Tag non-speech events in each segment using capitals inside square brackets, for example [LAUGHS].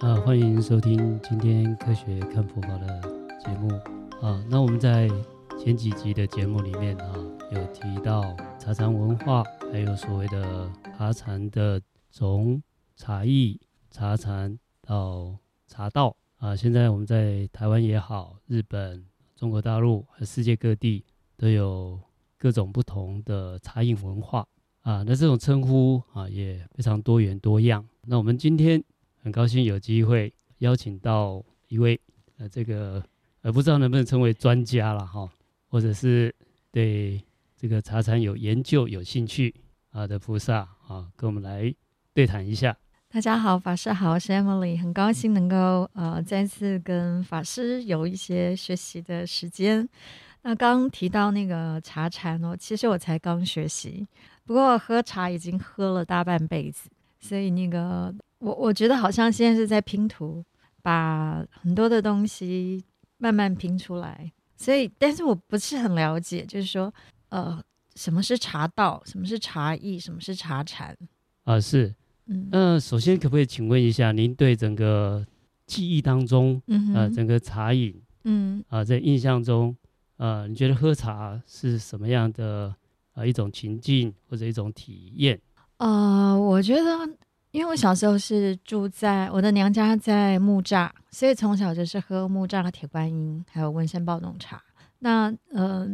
啊，欢迎收听今天科学看佛法的节目啊。那我们在前几集的节目里面啊，有提到茶禅文化，还有所谓的茶禅的从茶艺、茶禅到茶道啊。现在我们在台湾也好，日本、中国大陆和世界各地都有各种不同的茶饮文化啊。那这种称呼啊也非常多元多样。那我们今天很高兴有机会邀请到一位呃这个呃不知道能不能称为专家了哈，或者是对这个茶禅有研究有兴趣啊的菩萨啊，跟我们来对谈一下。大家好，法师好，我是 Emily，很高兴能够呃再次跟法师有一些学习的时间。那刚提到那个茶禅哦，其实我才刚学习，不过喝茶已经喝了大半辈子，所以那个我我觉得好像现在是在拼图，把很多的东西慢慢拼出来。所以，但是我不是很了解，就是说呃，什么是茶道，什么是茶艺，什么是茶禅啊？是。嗯，那首先可不可以请问一下，您对整个记忆当中，嗯，呃，整个茶饮，嗯，啊，在印象中，呃，你觉得喝茶是什么样的啊一种情境或者一种体验？呃，我觉得，因为我小时候是住在我的娘家在木栅，所以从小就是喝木栅的铁观音，还有温山抱董茶。那嗯、呃，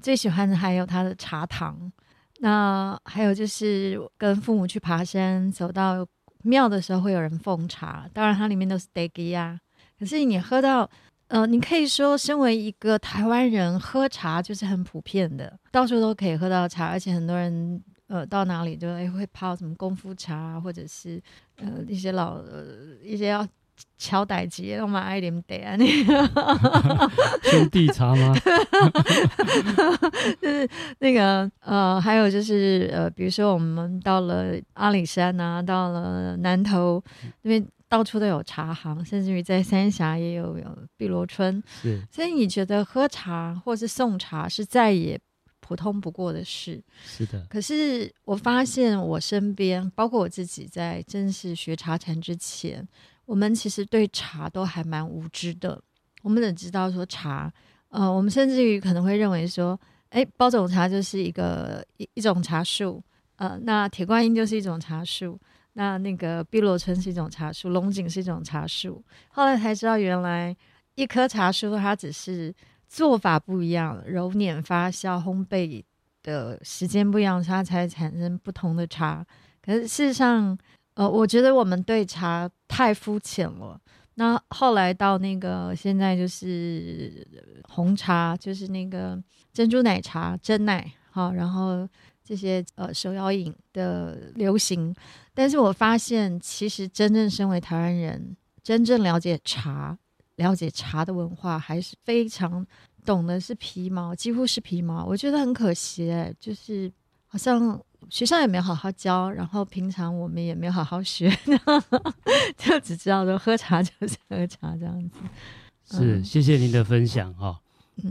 最喜欢的还有它的茶糖。那还有就是跟父母去爬山，走到庙的时候会有人奉茶，当然它里面都是茶枝呀。可是你喝到，呃，你可以说身为一个台湾人喝茶就是很普遍的，到处都可以喝到茶，而且很多人呃到哪里就哎会泡什么功夫茶，或者是呃一些老、呃、一些要。乔代吉，我们爱啉茶啊，那个兄弟茶吗？[LAUGHS] 就是那个呃，还有就是呃，比如说我们到了阿里山啊，到了南头那边，到处都有茶行，甚至于在三峡也有有碧螺春。所以你觉得喝茶或是送茶是再也普通不过的事？是的。可是我发现我身边，包括我自己，在正式学茶禅之前。我们其实对茶都还蛮无知的，我们只知道说茶，呃，我们甚至于可能会认为说，哎，包种茶就是一个一一种茶树，呃，那铁观音就是一种茶树，那那个碧螺春是一种茶树，龙井是一种茶树，后来才知道原来一棵茶树它只是做法不一样，揉捻发酵烘焙的时间不一样，它才产生不同的茶，可是事实上。呃，我觉得我们对茶太肤浅了。那后来到那个现在就是红茶，就是那个珍珠奶茶、珍奶，好，然后这些呃手摇饮的流行。但是我发现，其实真正身为台湾人，真正了解茶、了解茶的文化，还是非常懂的是皮毛，几乎是皮毛。我觉得很可惜，欸，就是好像。学校也没有好好教，然后平常我们也没有好好学，[LAUGHS] 就只知道说喝茶就是喝茶这样子。是，嗯、谢谢您的分享哈、哦。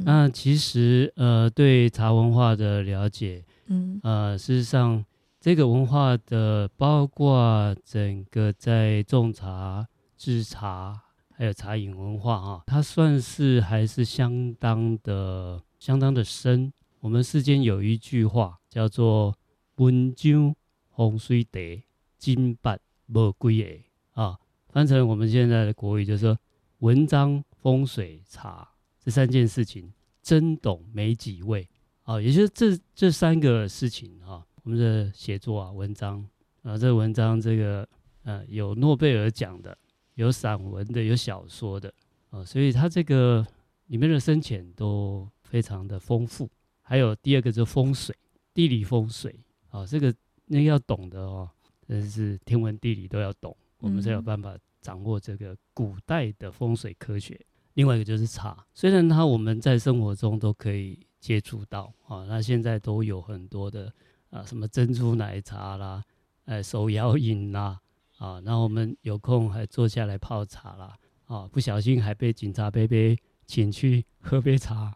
那其实呃，对茶文化的了解，嗯呃，事实上这个文化的包括整个在种茶、制茶，还有茶饮文化啊，它算是还是相当的、相当的深。我们世间有一句话叫做。文章风水地，金箔无几个啊。翻成我们现在的国语，就是说文章、风水、茶这三件事情，真懂没几位啊。也就是这这三个事情啊，我们的写作啊，文章啊，这文章这个呃，有诺贝尔奖的，有散文的，有小说的啊，所以它这个里面的深浅都非常的丰富。还有第二个就是风水，地理风水。啊、哦，这个那个要懂的哦，真是天文地理都要懂，我们才有办法掌握这个古代的风水科学。嗯、另外一个就是茶，虽然它我们在生活中都可以接触到啊、哦，那现在都有很多的啊，什么珍珠奶茶啦，呃，手摇饮啦，啊，那我们有空还坐下来泡茶啦，啊，不小心还被警察伯伯请去喝杯茶，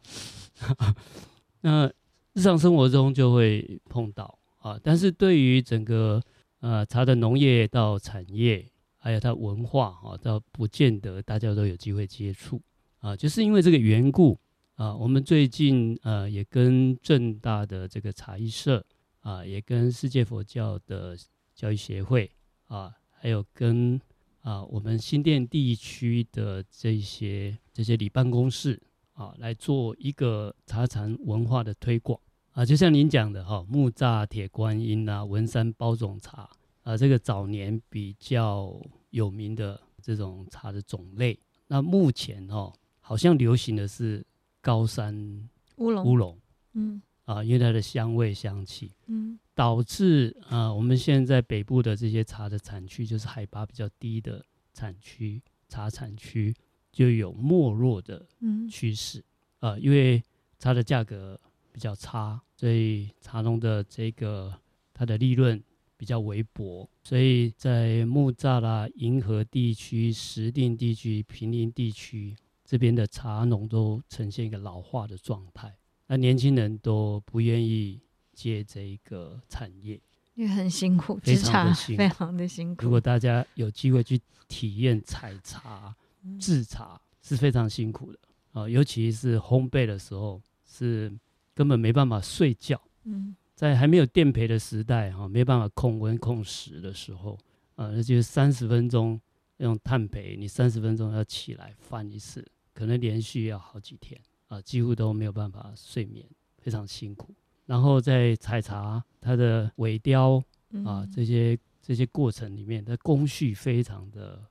[LAUGHS] 那日常生活中就会碰到。啊，但是对于整个呃茶的农业到产业，还有它文化啊，倒不见得大家都有机会接触啊。就是因为这个缘故啊，我们最近呃也跟正大的这个茶艺社啊，也跟世界佛教的教育协会啊，还有跟啊我们新店地区的这些这些里办公室啊，来做一个茶禅文化的推广。啊，就像您讲的哈，木栅铁观音啊，文山包种茶啊，这个早年比较有名的这种茶的种类。那目前哈，好像流行的是高山乌龙，乌龙，嗯，啊，因为它的香味香气，嗯，导致啊，我们现在北部的这些茶的产区，就是海拔比较低的产区，茶产区就有没落的趋势，啊，因为茶的价格。比较差，所以茶农的这个它的利润比较微薄，所以在木栅啦、银河地区、石碇地区、平林地区这边的茶农都呈现一个老化的状态，那年轻人都不愿意接这个产业，因为很辛苦，非常的辛苦，非常的辛苦。如果大家有机会去体验采茶、制茶，是非常辛苦的啊，尤其是烘焙的时候是。根本没办法睡觉。嗯，在还没有电焙的时代，哈，没办法控温控时的时候，啊，那就是三十分钟用炭焙，你三十分钟要起来翻一次，可能连续要好几天，啊，几乎都没有办法睡眠，非常辛苦。然后在采茶，它的尾雕啊，这些这些过程里面，它工序非常的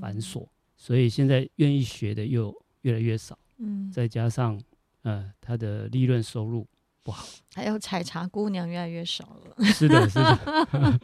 繁琐，所以现在愿意学的又越来越少。嗯，再加上。呃，它的利润收入不好，[LAUGHS] 还有采茶姑娘越来越少了。是的，是的。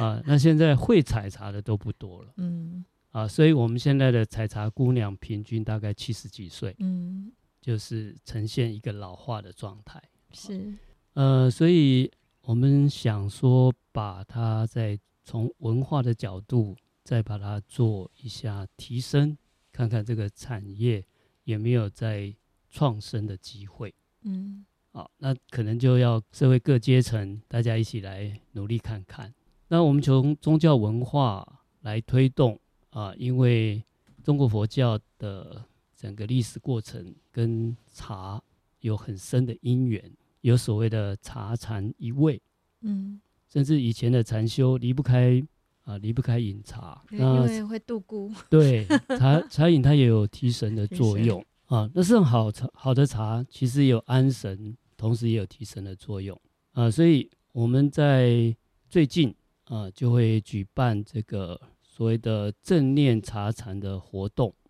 [LAUGHS] [LAUGHS] 啊，那现在会采茶的都不多了。嗯。啊，所以我们现在的采茶姑娘平均大概七十几岁。嗯。就是呈现一个老化的状态。是。呃，所以我们想说，把它再从文化的角度，再把它做一下提升，看看这个产业有没有在。创生的机会，嗯，好，那可能就要社会各阶层大家一起来努力看看。那我们从宗教文化来推动啊，因为中国佛教的整个历史过程跟茶有很深的因缘，有所谓的茶禅一味，嗯，甚至以前的禅修离不开啊，离不开饮茶，因为会度孤，[LAUGHS] 对，茶茶饮它也有提神的作用。啊，那是好茶，好的茶其实也有安神，同时也有提神的作用啊。所以我们在最近啊，就会举办这个所谓的正念茶禅的活动啊。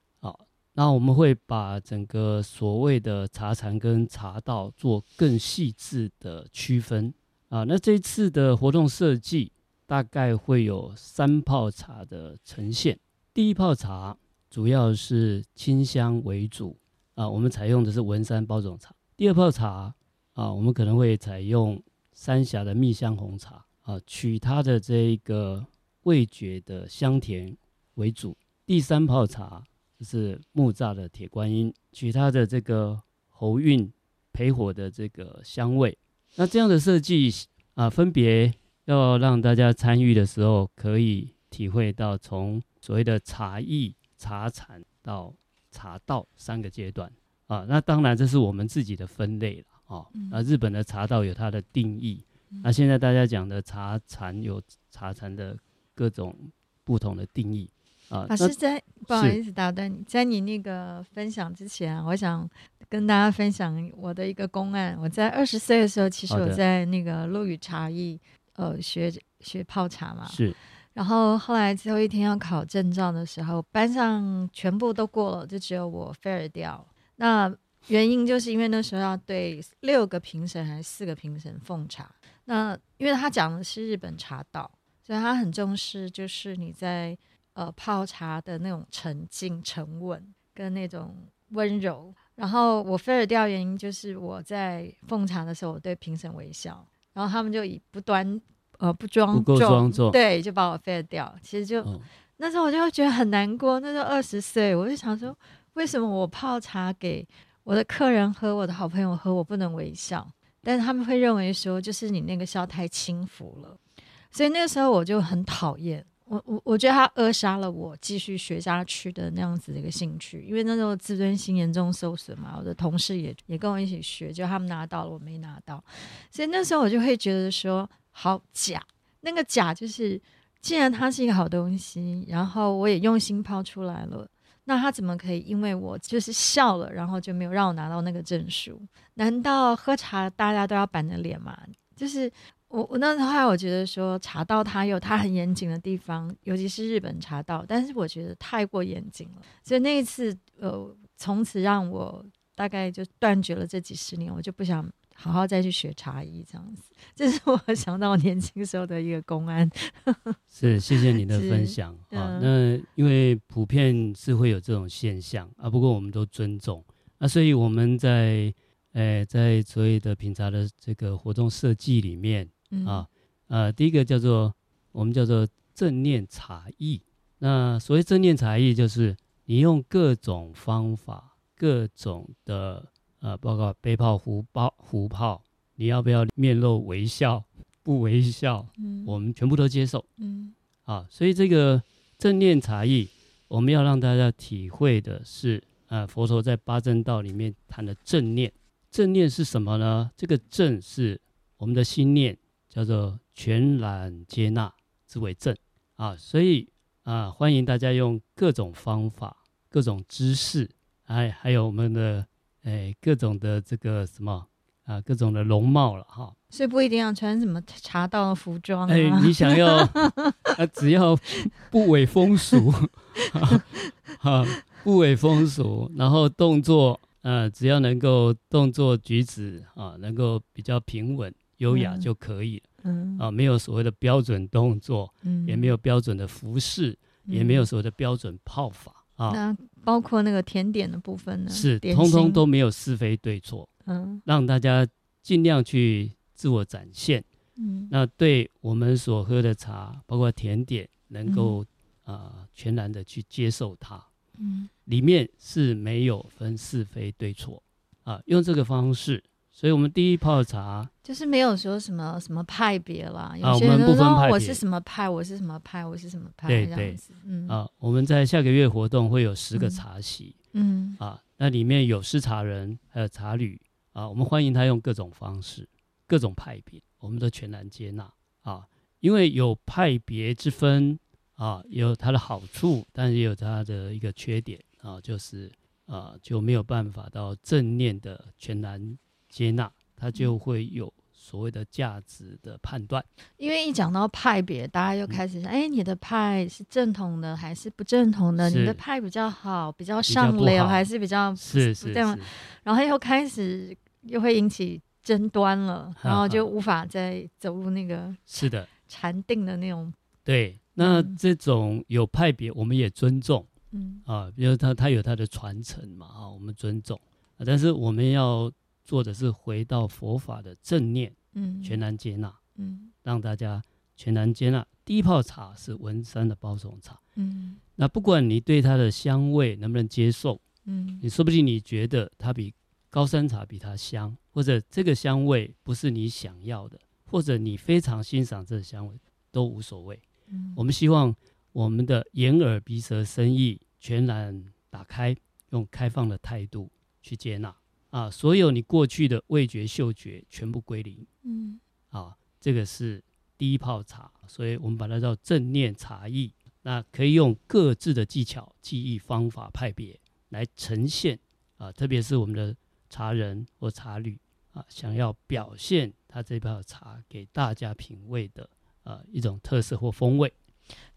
那我们会把整个所谓的茶禅跟茶道做更细致的区分啊。那这一次的活动设计大概会有三泡茶的呈现。第一泡茶主要是清香为主。啊，我们采用的是文山包种茶。第二泡茶啊，我们可能会采用三峡的蜜香红茶啊，取它的这一个味觉的香甜为主。第三泡茶就是木栅的铁观音，取它的这个喉韵焙火的这个香味。那这样的设计啊，分别要让大家参与的时候，可以体会到从所谓的茶艺、茶禅到。茶道三个阶段啊，那当然这是我们自己的分类了啊。那日本的茶道有它的定义，那现在大家讲的茶禅有茶禅的各种不同的定义啊。老师在不好意思打断你，在你那个分享之前，我想跟大家分享我的一个公案。我在二十岁的时候，其实我在那个陆羽茶艺呃学学泡茶嘛。是。然后后来最后一天要考证照的时候，班上全部都过了，就只有我 fail 掉。那原因就是因为那时候要对六个评审还是四个评审奉茶。那因为他讲的是日本茶道，所以他很重视就是你在呃泡茶的那种沉静、沉稳跟那种温柔。然后我 fail 掉原因就是我在奉茶的时候，我对评审微笑，然后他们就以不端。呃，不庄重，对，就把我废掉。其实就、哦、那时候我就会觉得很难过。那时候二十岁，我就想说，为什么我泡茶给我的客人喝，我的好朋友喝，我不能微笑？但是他们会认为说，就是你那个笑太轻浮了。所以那个时候我就很讨厌，我我我觉得他扼杀了我继续学下去的那样子的一个兴趣，因为那时候自尊心严重受损嘛，我的同事也也跟我一起学，就他们拿到了，我没拿到，所以那时候我就会觉得说好假，那个假就是，既然它是一个好东西，然后我也用心抛出来了，那他怎么可以因为我就是笑了，然后就没有让我拿到那个证书？难道喝茶大家都要板着脸吗？就是。我我那时候我觉得说茶道它有它很严谨的地方，尤其是日本茶道，但是我觉得太过严谨了，所以那一次呃，从此让我大概就断绝了这几十年，我就不想好好再去学茶艺这样子。[LAUGHS] 这是我想到我年轻时候的一个公案。[LAUGHS] 是，谢谢你的分享啊。那因为普遍是会有这种现象啊，不过我们都尊重啊，所以我们在诶在所谓的品茶的这个活动设计里面。啊，呃，第一个叫做我们叫做正念茶艺。那所谓正念茶艺，就是你用各种方法、各种的呃，包括杯泡、壶泡、壶泡，你要不要面露微笑？不微笑，嗯，我们全部都接受，嗯，啊，所以这个正念茶艺，我们要让大家体会的是，呃，佛陀在八正道里面谈的正念。正念是什么呢？这个正是我们的心念。叫做全然接纳之为正啊，所以啊，欢迎大家用各种方法、各种知识，哎，还有我们的哎各种的这个什么啊，各种的容貌了哈。所以不一定要穿什么茶道服装，哎，你想要啊，只要不违风俗，[LAUGHS] 啊，不违风俗，然后动作啊，只要能够动作举止啊，能够比较平稳。优雅就可以了，嗯，啊，没有所谓的标准动作，嗯，也没有标准的服饰，嗯，也没有所谓的标准泡法，啊，那包括那个甜点的部分呢？是，通通都没有是非对错，嗯，让大家尽量去自我展现，嗯，那对我们所喝的茶，包括甜点，能够啊，呃，全然的去接受它，嗯，里面是没有分是非对错，啊，用这个方式。所以，我们第一泡茶就是没有说什么什么派别啦。有些人说我是什么派，我是什么派，我是什么派，对对，嗯啊，我们在下个月活动会有十个茶席，嗯啊，那里面有师茶人，还有茶旅啊，我们欢迎他用各种方式、各种派别，我们都全然接纳啊。因为有派别之分啊，有它的好处，但是也有它的一个缺点啊，就是啊就没有办法到正念的全然。接纳，它就会有所谓的价值的判断。因为一讲到派别，大家又开始想：哎、嗯，你的派是正统的还是不正统的？你的派比较好，比较上流，还是比较是是，这样？然后又开始又会引起争端了，然后就无法再走入那个是的禅定的那种。对，那这种有派别，我们也尊重。嗯啊，比如他他有他的传承嘛啊，我们尊重。但是我们要。做的是回到佛法的正念，嗯，全然接纳，嗯，让大家全然接纳。第一泡茶是文山的包种茶，嗯，那不管你对它的香味能不能接受，嗯，你说不定你觉得它比高山茶比它香，或者这个香味不是你想要的，或者你非常欣赏这个香味，都无所谓。嗯，我们希望我们的眼耳鼻舌身意全然打开，用开放的态度去接纳。啊，所有你过去的味觉、嗅觉全部归零。嗯，啊，这个是第一泡茶，所以我们把它叫正念茶艺。那可以用各自的技巧、记忆、方法、派别来呈现。啊，特别是我们的茶人或茶旅啊，想要表现他这泡茶给大家品味的啊一种特色或风味。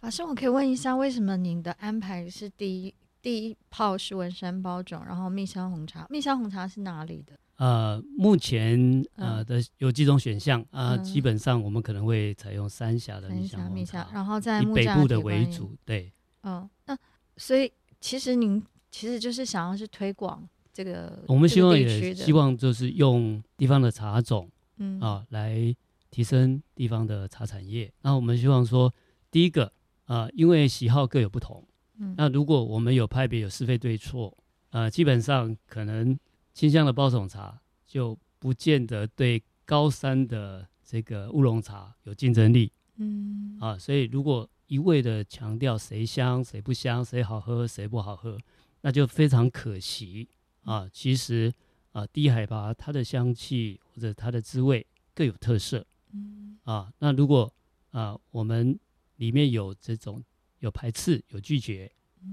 老师，我可以问一下，为什么您的安排是第一？第一泡是文山包种，然后蜜香红茶。蜜香红茶是哪里的？呃，目前呃的有几种选项啊、基本上我们可能会采用三峡的蜜香红茶，然后在以北部的为主。对，嗯，那所以其实您其实就是想要去推广这个，我们希望也希望就是用地方的茶种，嗯啊，来提升地方的茶产业。那我们希望说，第一个啊、呃，因为喜好各有不同。那如果我们有派别有是非对错，呃，基本上可能清香的包种茶就不见得对高山的这个乌龙茶有竞争力，嗯，啊，所以如果一味的强调谁香谁不香，谁好喝谁不好喝，那就非常可惜。啊。其实啊，低海拔它的香气或者它的滋味各有特色，嗯。啊，那如果啊我们里面有这种有排斥有拒绝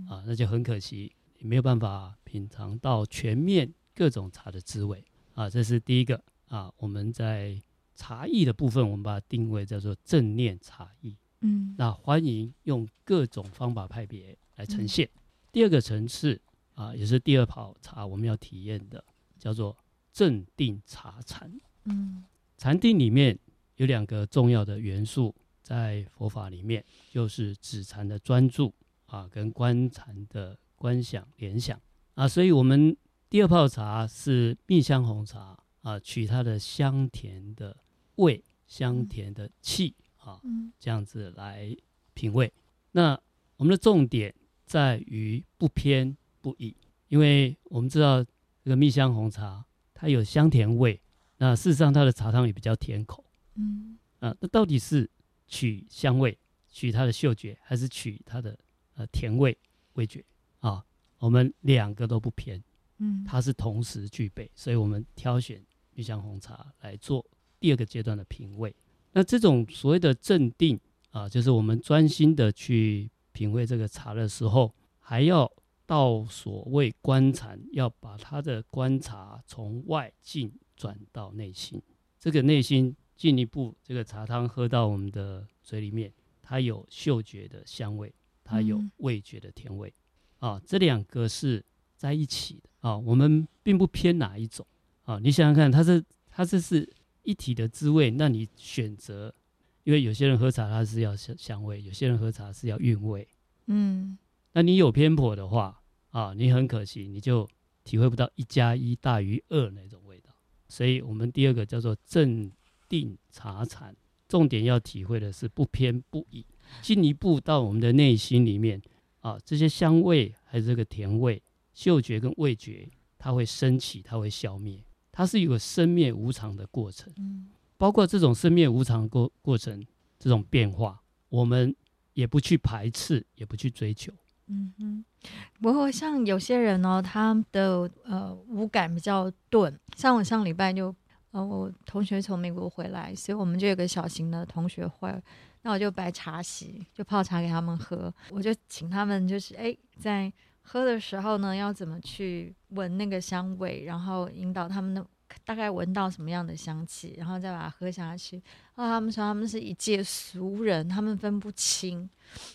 啊，那就很可惜，也没有办法品尝到全面各种茶的滋味啊。这是第一个啊，我们在。茶艺的部分，我们把它定位叫做正念茶艺。嗯，那欢迎用各种方法派别来呈现。嗯、第二个层次啊，也是第二泡茶我们要体验的，叫做正定茶禅。嗯，禅定里面有两个重要的元素，在佛法里面就是止禅的专注啊，跟观禅的观想联想啊，所以我们第二泡茶是蜜香红茶啊，取它的香甜的。味香甜的气啊，这样子来品味。那我们的重点在于不偏不倚，因为我们知道这个蜜香红茶它有香甜味，那事实上它的茶汤也比较甜口。嗯，啊，那到底是取香味、取它的嗅觉，还是取它的呃甜味味觉啊？我们两个都不偏，嗯，它是同时具备，所以我们挑选玉香红茶来做。第二个阶段的品味，那这种所谓的镇定啊，就是我们专心的去品味这个茶的时候，还要到所谓观察，要把它的观察从外境转到内心。这个内心进一步，这个茶汤喝到我们的嘴里面，它有嗅觉的香味，它有味觉的甜味，嗯、啊，这两个是在一起的啊。我们并不偏哪一种啊。你想想看，它是它这是。一体的滋味，那你选择，因为有些人喝茶他是要香香味，有些人喝茶是要韵味，嗯，那你有偏颇的话啊，你很可惜，你就体会不到一加一大于二那种味道。所以，我们第二个叫做正定茶禅，重点要体会的是不偏不倚，进一步到我们的内心里面啊，这些香味还是这个甜味、嗅觉跟味觉，它会升起，它会消灭。它是一个生灭无常的过程，嗯，包括这种生灭无常过过程，这种变化，我们也不去排斥，也不去追求，嗯哼。不过像有些人呢、哦，他的呃五感比较钝，像我上礼拜就呃我同学从美国回来，所以我们就有个小型的同学会，那我就摆茶席，就泡茶给他们喝，我就请他们就是哎在。喝的时候呢，要怎么去闻那个香味，然后引导他们的大概闻到什么样的香气，然后再把它喝下去。然后他们说他们是一介俗人，他们分不清。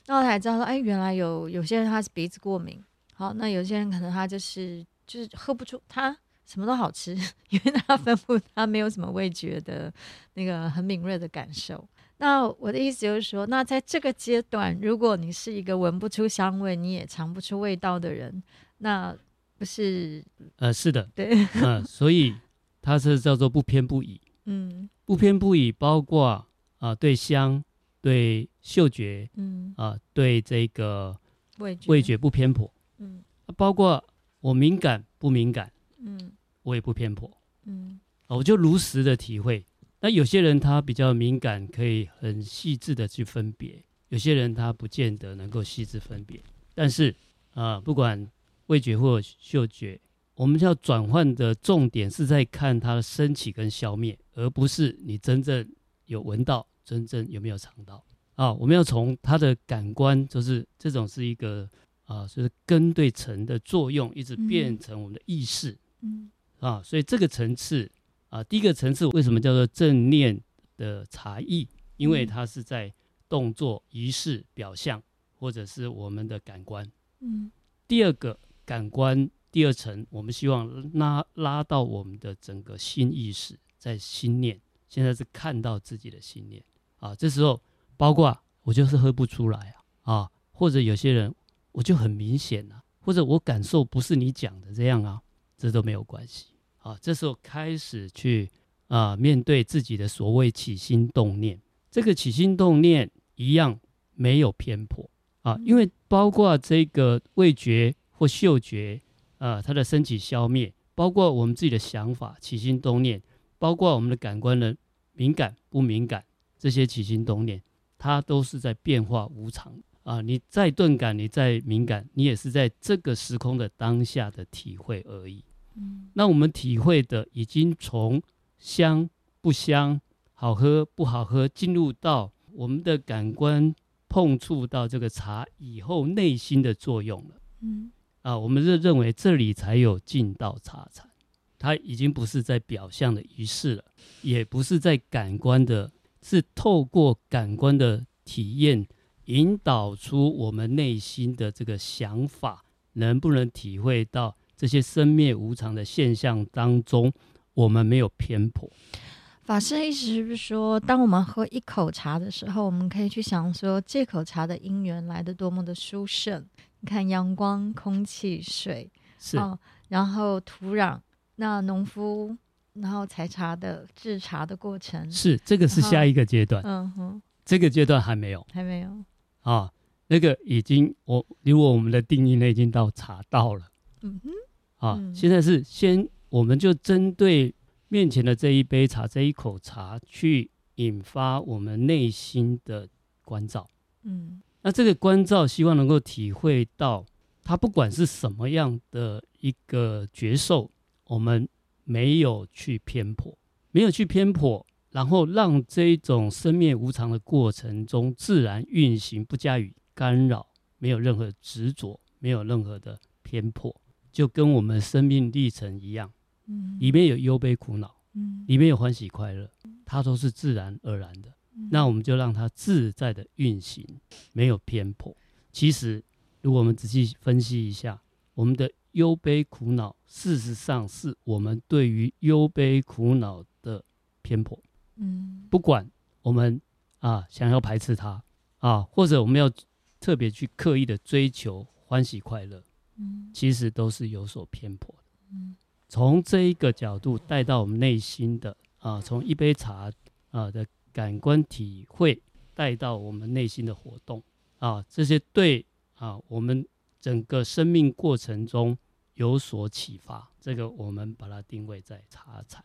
那我才知道说，哎，原来有有些人他是鼻子过敏，好，那有些人可能他就是就是喝不出，他什么都好吃，因为他吩咐，他没有什么味觉的那个很敏锐的感受。那我的意思就是说，那在这个阶段，如果你是一个闻不出香味，你也尝不出味道的人，那不是？呃，是的，对，嗯、呃，所以它是叫做不偏不倚，嗯，不偏不倚，包括啊、呃，对香、对嗅觉，嗯，啊、呃，对这个味觉味觉不偏颇，嗯，包括我敏感不敏感，嗯，我也不偏颇，嗯，我就如实的体会。那有些人他比较敏感，可以很细致的去分别；有些人他不见得能够细致分别。但是啊、呃，不管味觉或嗅觉，我们要转换的重点是在看它的升起跟消灭，而不是你真正有闻到，真正有没有尝到啊。我们要从它的感官，就是这种是一个啊，就是根对尘的作用，一直变成我们的意识，嗯啊，所以这个层次。啊，第一个层次为什么叫做正念的茶艺？因为它是在动作、仪式、表象，或者是我们的感官。嗯。第二个感官，第二层，我们希望拉拉到我们的整个心意识，在心念。现在是看到自己的心念。啊，这时候包括我就是喝不出来啊，啊，或者有些人我就很明显啊，或者我感受不是你讲的这样啊，这都没有关系。啊，这时候开始去啊，面对自己的所谓起心动念，这个起心动念一样没有偏颇啊，因为包括这个味觉或嗅觉啊，它的升起消灭，包括我们自己的想法起心动念，包括我们的感官的敏感不敏感，这些起心动念它都是在变化无常啊。你再钝感，你再敏感，你也是在这个时空的当下的体会而已。嗯，那我们体会的已经从香不香、好喝不好喝，进入到我们的感官碰触到这个茶以后内心的作用了。嗯，啊，我们认认为这里才有进到茶禅，它已经不是在表象的仪式了，也不是在感官的，是透过感官的体验，引导出我们内心的这个想法，能不能体会到这些生灭无常的现象当中，我们没有偏颇。法师的意思是不是说，当我们喝一口茶的时候，我们可以去想说，这口茶的因缘来的多么的殊胜？你看，阳光、空气、水，是、哦，然后土壤，那农夫，然后采茶的制茶的过程，是这个是下一个阶段。嗯哼，这个阶段还没有，还没有啊，那个已经我如果我们的定义呢，已经到茶道了。嗯哼，啊，嗯、现在是先，我们就针对。面前的这一杯茶，这一口茶，去引发我们内心的关照。嗯，那这个关照，希望能够体会到，它不管是什么样的一个觉受，我们没有去偏颇，没有去偏颇，然后让这一种生灭无常的过程中自然运行，不加以干扰，没有任何执着，没有任何的偏颇，就跟我们生命历程一样。嗯里面有忧悲苦恼，嗯，里面有欢喜快乐，它都是自然而然的。嗯、那我们就让它自在的运行，没有偏颇。其实，如果我们仔细分析一下，我们的忧悲苦恼，事实上是我们对于忧悲苦恼的偏颇。嗯，不管我们啊想要排斥它啊，或者我们要特别去刻意的追求欢喜快乐，嗯，其实都是有所偏颇的。嗯。从这一个角度带到我们内心的啊，从一杯茶啊的感官体会带到我们内心的活动啊，这些对啊我们整个生命过程中有所启发，这个我们把它定位在茶禅。